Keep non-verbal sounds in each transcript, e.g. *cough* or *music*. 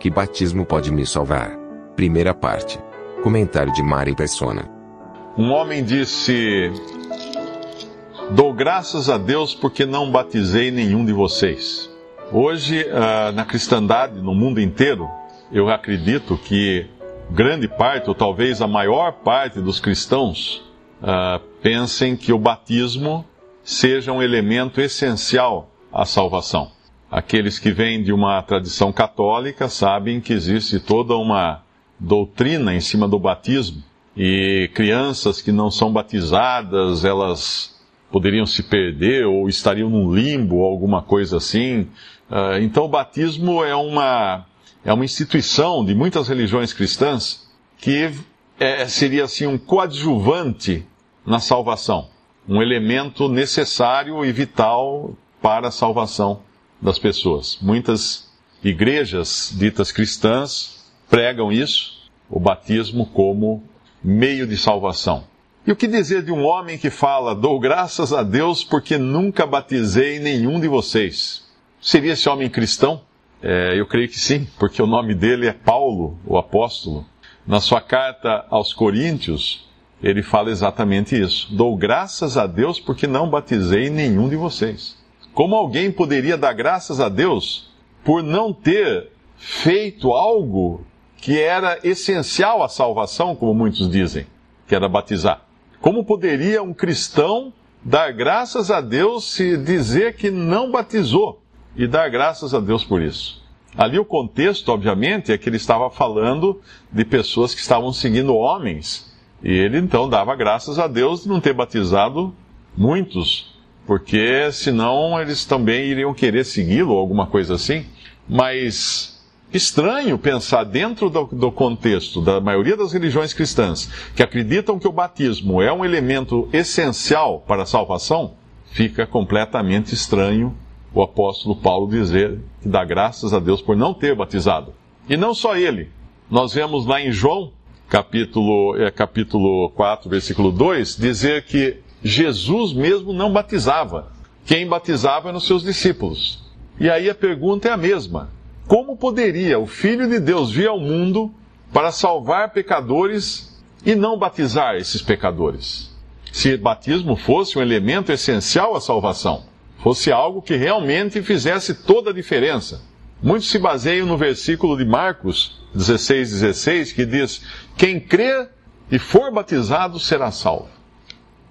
Que batismo pode me salvar? Primeira parte. Comentário de Mari Persona. Um homem disse: Dou graças a Deus porque não batizei nenhum de vocês. Hoje, uh, na cristandade, no mundo inteiro, eu acredito que grande parte, ou talvez a maior parte dos cristãos, uh, pensem que o batismo seja um elemento essencial à salvação. Aqueles que vêm de uma tradição católica sabem que existe toda uma doutrina em cima do batismo. E crianças que não são batizadas, elas poderiam se perder ou estariam num limbo ou alguma coisa assim. Uh, então o batismo é uma, é uma instituição de muitas religiões cristãs que é, seria assim um coadjuvante na salvação, um elemento necessário e vital para a salvação das pessoas. Muitas igrejas ditas cristãs pregam isso, o batismo como meio de salvação. E o que dizer de um homem que fala: Dou graças a Deus porque nunca batizei nenhum de vocês? Seria esse homem cristão? É, eu creio que sim, porque o nome dele é Paulo, o apóstolo. Na sua carta aos Coríntios, ele fala exatamente isso. Dou graças a Deus porque não batizei nenhum de vocês. Como alguém poderia dar graças a Deus por não ter feito algo que era essencial à salvação, como muitos dizem, que era batizar? Como poderia um cristão dar graças a Deus se dizer que não batizou e dar graças a Deus por isso? Ali o contexto, obviamente, é que ele estava falando de pessoas que estavam seguindo homens. E ele então dava graças a Deus de não ter batizado muitos porque senão eles também iriam querer segui-lo, alguma coisa assim. Mas estranho pensar dentro do, do, contexto da maioria das religiões cristãs, que acreditam que o batismo é um elemento essencial para a salvação, fica completamente estranho o apóstolo Paulo dizer que dá graças a Deus por não ter batizado. E não só ele. Nós vemos lá em João, capítulo, é, capítulo 4, versículo 2, dizer que Jesus mesmo não batizava. Quem batizava eram os seus discípulos. E aí a pergunta é a mesma: como poderia o Filho de Deus vir ao mundo para salvar pecadores e não batizar esses pecadores? Se batismo fosse um elemento essencial à salvação, fosse algo que realmente fizesse toda a diferença. Muitos se baseiam no versículo de Marcos 16, 16, que diz: Quem crê e for batizado será salvo.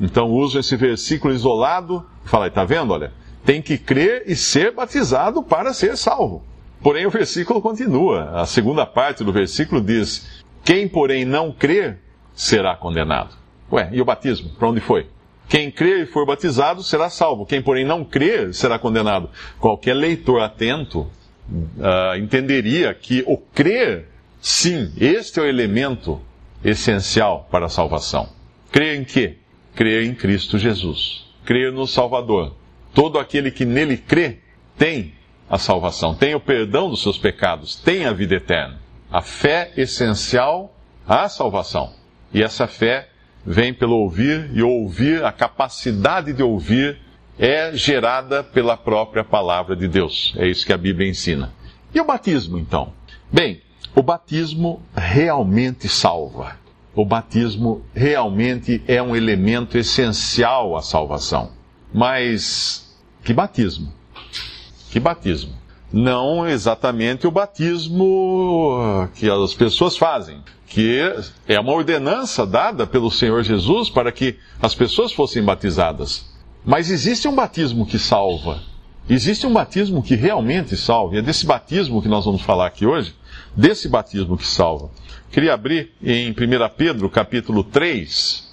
Então uso esse versículo isolado e fala, está vendo? Olha, tem que crer e ser batizado para ser salvo. Porém, o versículo continua. A segunda parte do versículo diz: Quem, porém, não crer, será condenado. Ué, e o batismo? Para onde foi? Quem crer e for batizado será salvo. Quem, porém, não crer, será condenado. Qualquer leitor atento uh, entenderia que o crer, sim, este é o elemento essencial para a salvação. Crer em quê? Crer em Cristo Jesus, crer no Salvador. Todo aquele que nele crê tem a salvação, tem o perdão dos seus pecados, tem a vida eterna. A fé essencial à salvação. E essa fé vem pelo ouvir, e ouvir, a capacidade de ouvir, é gerada pela própria palavra de Deus. É isso que a Bíblia ensina. E o batismo, então? Bem, o batismo realmente salva o batismo realmente é um elemento essencial à salvação. Mas que batismo? Que batismo? Não exatamente o batismo que as pessoas fazem, que é uma ordenança dada pelo Senhor Jesus para que as pessoas fossem batizadas. Mas existe um batismo que salva. Existe um batismo que realmente salva. E é desse batismo que nós vamos falar aqui hoje, desse batismo que salva. Queria abrir em 1 Pedro, capítulo 3.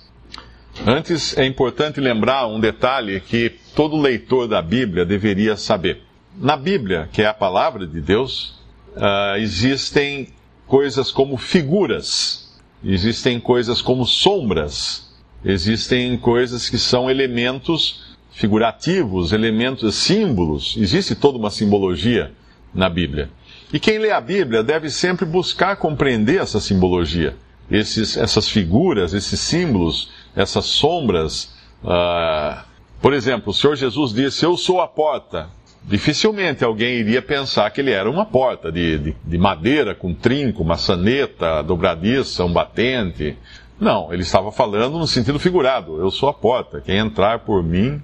Antes, é importante lembrar um detalhe que todo leitor da Bíblia deveria saber. na Bíblia, que é a palavra de Deus, uh, existem coisas como figuras, existem coisas como sombras, existem coisas que são elementos figurativos, elementos, símbolos. Existe toda uma simbologia na Bíblia. E quem lê a Bíblia deve sempre buscar compreender essa simbologia, esses, essas figuras, esses símbolos, essas sombras. Uh, por exemplo, o Senhor Jesus disse: Eu sou a porta. Dificilmente alguém iria pensar que ele era uma porta de, de, de madeira com trinco, maçaneta, dobradiça, um batente. Não, ele estava falando no sentido figurado. Eu sou a porta. Quem entrar por mim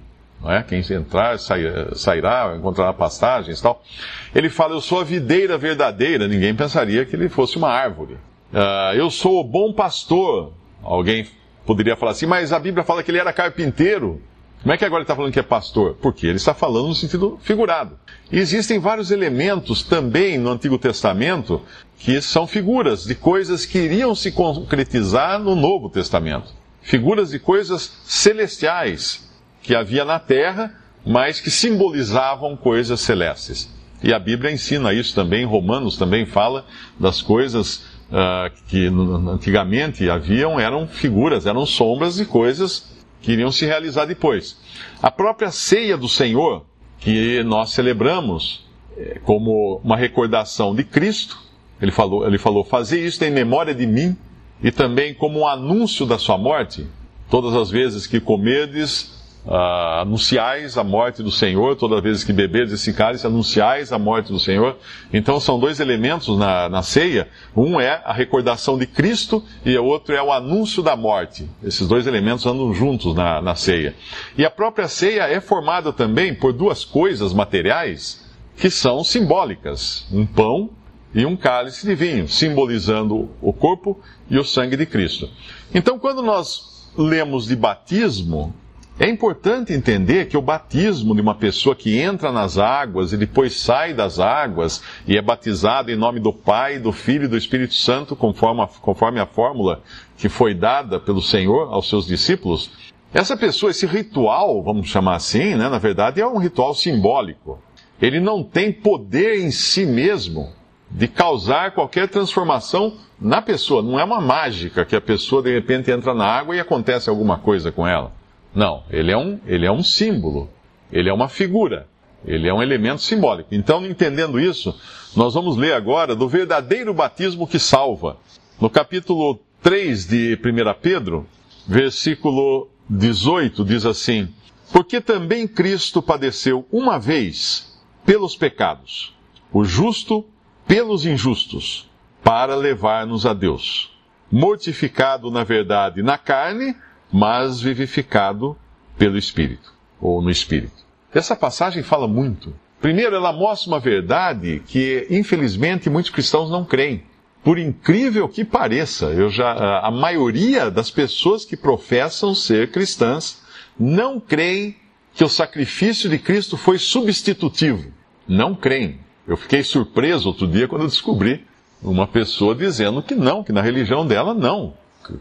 é? Quem entrar sairá, encontrará pastagens e tal. Ele fala, eu sou a videira verdadeira, ninguém pensaria que ele fosse uma árvore. Uh, eu sou o bom pastor. Alguém poderia falar assim, mas a Bíblia fala que ele era carpinteiro. Como é que agora ele está falando que é pastor? Porque ele está falando no sentido figurado. E existem vários elementos também no Antigo Testamento que são figuras de coisas que iriam se concretizar no Novo Testamento. Figuras de coisas celestiais, que havia na terra, mas que simbolizavam coisas celestes. E a Bíblia ensina isso também, Romanos também fala das coisas uh, que antigamente haviam, eram figuras, eram sombras de coisas que iriam se realizar depois. A própria ceia do Senhor, que nós celebramos eh, como uma recordação de Cristo, ele falou, ele falou: Fazer isso em memória de mim, e também como um anúncio da sua morte. Todas as vezes que comerdes Uh, anunciais a morte do Senhor, toda vez que beberes esse cálice, anunciais a morte do Senhor. Então são dois elementos na, na ceia. Um é a recordação de Cristo e o outro é o anúncio da morte. Esses dois elementos andam juntos na, na ceia. E a própria ceia é formada também por duas coisas materiais que são simbólicas: um pão e um cálice de vinho, simbolizando o corpo e o sangue de Cristo. Então, quando nós lemos de batismo, é importante entender que o batismo de uma pessoa que entra nas águas e depois sai das águas e é batizado em nome do Pai, do Filho e do Espírito Santo, conforme a, conforme a fórmula que foi dada pelo Senhor aos seus discípulos, essa pessoa, esse ritual, vamos chamar assim, né, na verdade é um ritual simbólico. Ele não tem poder em si mesmo de causar qualquer transformação na pessoa. Não é uma mágica que a pessoa de repente entra na água e acontece alguma coisa com ela. Não, ele é um, ele é um símbolo, ele é uma figura, ele é um elemento simbólico. Então, entendendo isso, nós vamos ler agora do verdadeiro batismo que salva. No capítulo 3 de 1 Pedro, versículo 18, diz assim: Porque também Cristo padeceu uma vez pelos pecados, o justo pelos injustos, para levar-nos a Deus. Mortificado, na verdade, na carne, mas vivificado pelo Espírito, ou no Espírito. Essa passagem fala muito. Primeiro, ela mostra uma verdade que, infelizmente, muitos cristãos não creem. Por incrível que pareça, eu já, a maioria das pessoas que professam ser cristãs não creem que o sacrifício de Cristo foi substitutivo. Não creem. Eu fiquei surpreso outro dia quando eu descobri uma pessoa dizendo que não, que na religião dela não.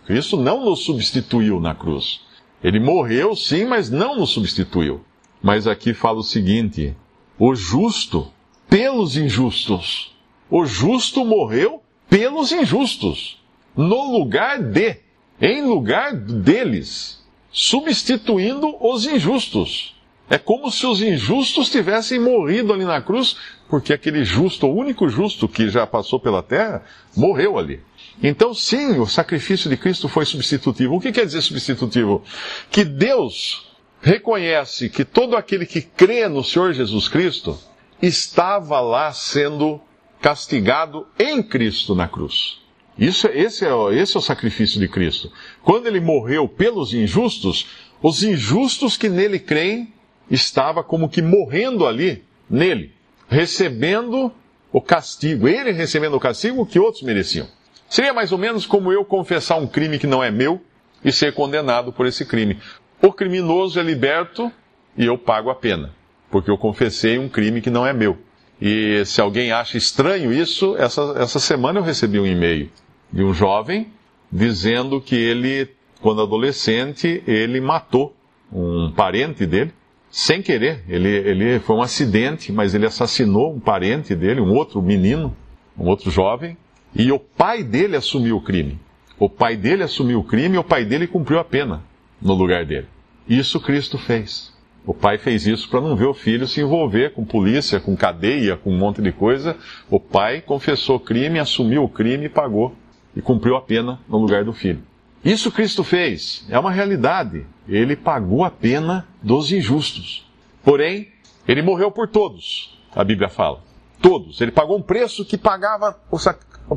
Cristo não nos substituiu na cruz. Ele morreu, sim, mas não nos substituiu. Mas aqui fala o seguinte: o justo pelos injustos. O justo morreu pelos injustos, no lugar de, em lugar deles, substituindo os injustos. É como se os injustos tivessem morrido ali na cruz, porque aquele justo, o único justo que já passou pela terra, morreu ali. Então, sim, o sacrifício de Cristo foi substitutivo. O que quer dizer substitutivo? Que Deus reconhece que todo aquele que crê no Senhor Jesus Cristo estava lá sendo castigado em Cristo na cruz. Isso, esse, é, esse é o sacrifício de Cristo. Quando ele morreu pelos injustos, os injustos que nele creem estava como que morrendo ali nele, recebendo o castigo, ele recebendo o castigo que outros mereciam. Seria mais ou menos como eu confessar um crime que não é meu e ser condenado por esse crime. O criminoso é liberto e eu pago a pena, porque eu confessei um crime que não é meu. E se alguém acha estranho isso, essa, essa semana eu recebi um e-mail de um jovem dizendo que ele, quando adolescente, ele matou um parente dele sem querer. Ele, ele foi um acidente, mas ele assassinou um parente dele, um outro menino, um outro jovem, e o pai dele assumiu o crime. O pai dele assumiu o crime e o pai dele cumpriu a pena no lugar dele. Isso Cristo fez. O pai fez isso para não ver o filho se envolver com polícia, com cadeia, com um monte de coisa. O pai confessou crime, assumiu o crime e pagou. E cumpriu a pena no lugar do filho. Isso Cristo fez. É uma realidade. Ele pagou a pena dos injustos. Porém, ele morreu por todos, a Bíblia fala. Todos. Ele pagou um preço que pagava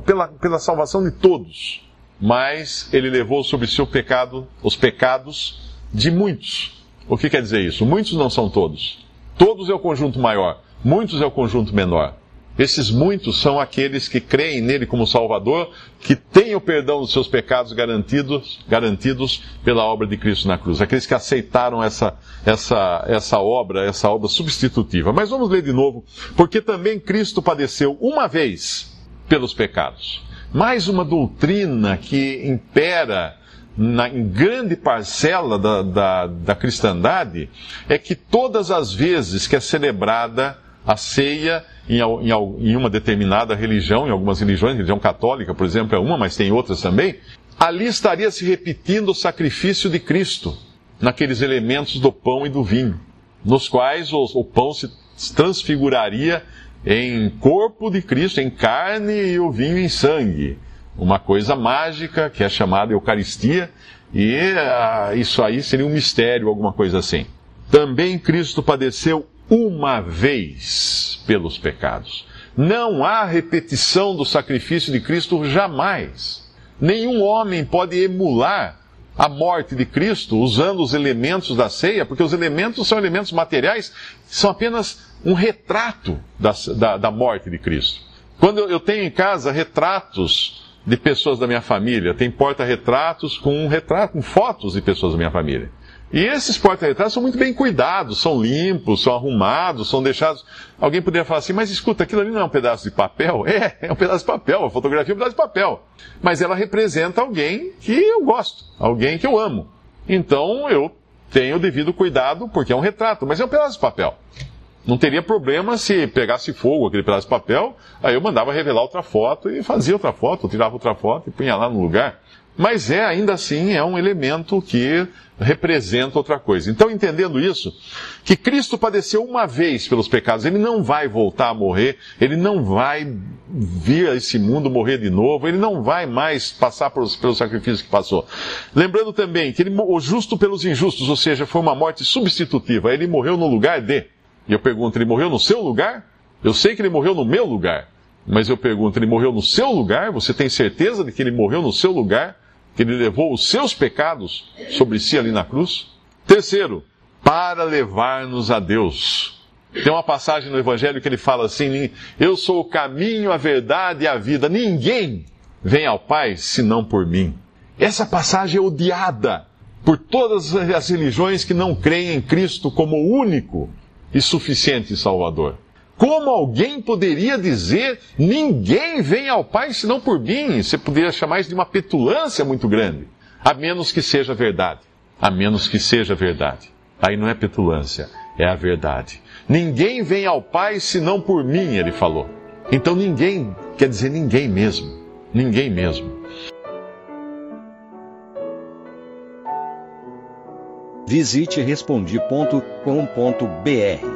pela, pela salvação de todos. Mas ele levou sobre si o pecado, os pecados de muitos o que quer dizer isso? Muitos não são todos. Todos é o conjunto maior, muitos é o conjunto menor. Esses muitos são aqueles que creem nele como Salvador, que têm o perdão dos seus pecados garantidos, garantidos pela obra de Cristo na cruz. Aqueles que aceitaram essa, essa, essa obra, essa obra substitutiva. Mas vamos ler de novo, porque também Cristo padeceu uma vez pelos pecados. Mais uma doutrina que impera na, em grande parcela da, da, da cristandade é que todas as vezes que é celebrada a ceia em, em, em, uma determinada religião, em algumas religiões, religião católica, por exemplo, é uma, mas tem outras também, ali estaria se repetindo o sacrifício de Cristo naqueles elementos do pão e do vinho, nos quais o, o pão se transfiguraria em corpo de Cristo, em carne e o vinho em sangue uma coisa mágica que é chamada Eucaristia, e uh, isso aí seria um mistério, alguma coisa assim. Também Cristo padeceu uma vez pelos pecados. Não há repetição do sacrifício de Cristo jamais. Nenhum homem pode emular a morte de Cristo usando os elementos da ceia, porque os elementos são elementos materiais, são apenas um retrato da, da, da morte de Cristo. Quando eu tenho em casa retratos de pessoas da minha família. Tem porta-retratos com um retrato, com fotos de pessoas da minha família. E esses porta-retratos são muito bem cuidados, são limpos, são arrumados, são deixados. Alguém poderia falar assim, mas escuta, aquilo ali não é um pedaço de papel? *laughs* É, é um pedaço de papel, a fotografia é um pedaço de papel. Mas ela representa alguém que eu gosto, alguém que eu amo. Então eu tenho o devido cuidado, porque é um retrato, mas é um pedaço de papel. Não teria problema se pegasse fogo aquele pedaço de papel, aí eu mandava revelar outra foto e fazia outra foto, tirava outra foto e punha lá no lugar. Mas é, ainda assim, é um elemento que representa outra coisa. Então, entendendo isso, que Cristo padeceu uma vez pelos pecados, ele não vai voltar a morrer, ele não vai vir a esse mundo morrer de novo, ele não vai mais passar pelos, pelos sacrifícios que passou. Lembrando também que ele, o justo pelos injustos, ou seja, foi uma morte substitutiva, ele morreu no lugar de. E eu pergunto, ele morreu no seu lugar? Eu sei que ele morreu no meu lugar, mas eu pergunto, ele morreu no seu lugar? Você tem certeza de que ele morreu no seu lugar? Que ele levou os seus pecados sobre si ali na cruz? Terceiro, para levar-nos a Deus. Tem uma passagem no Evangelho que ele fala assim: Eu sou o caminho, a verdade e a vida. Ninguém vem ao Pai senão por mim. Essa passagem é odiada por todas as religiões que não creem em Cristo como único e suficiente Salvador. Como alguém poderia dizer, ninguém vem ao Pai senão por mim? Você poderia chamar isso de uma petulância muito grande. A menos que seja verdade. A menos que seja verdade. Aí não é petulância, é a verdade. Ninguém vem ao Pai senão por mim, ele falou. Então ninguém quer dizer ninguém mesmo. Ninguém mesmo. Visite respondi.com.br.